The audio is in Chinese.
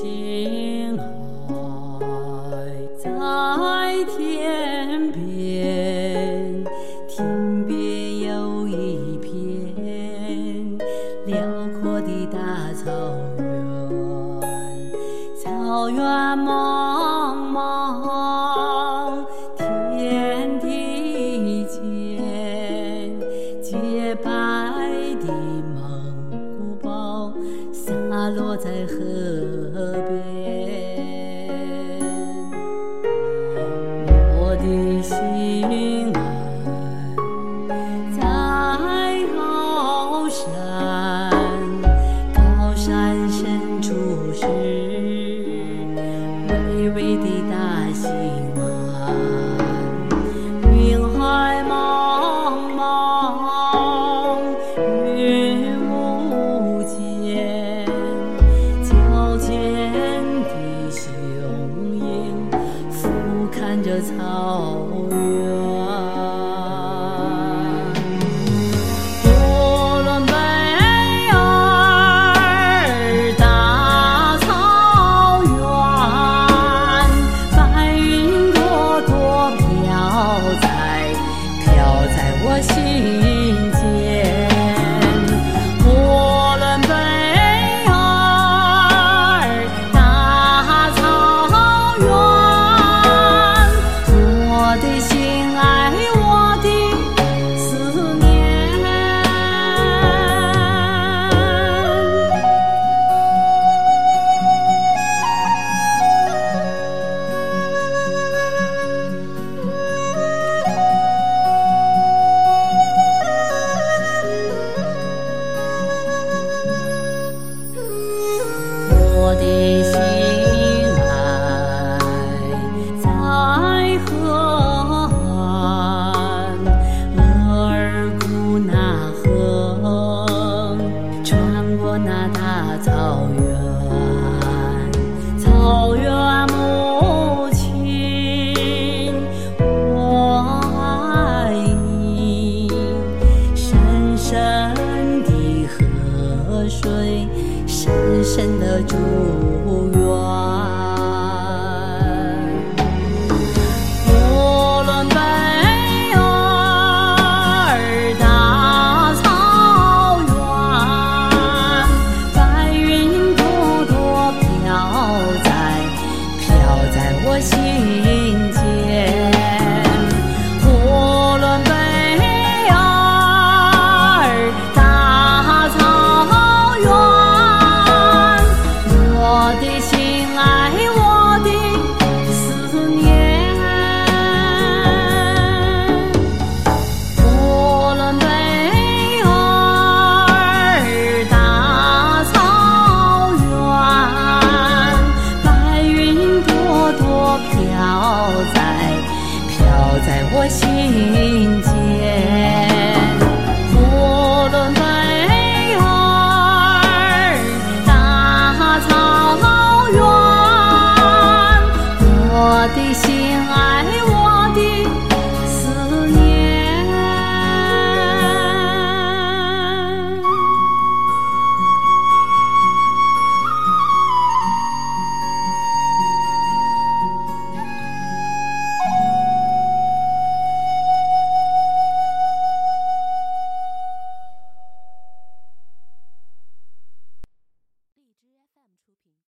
心还在天边，天边有一片辽阔的大草原，草原茫茫天地间，洁白的蒙古包洒落在河。的心啊。神的祝愿。飘在飘在我心间。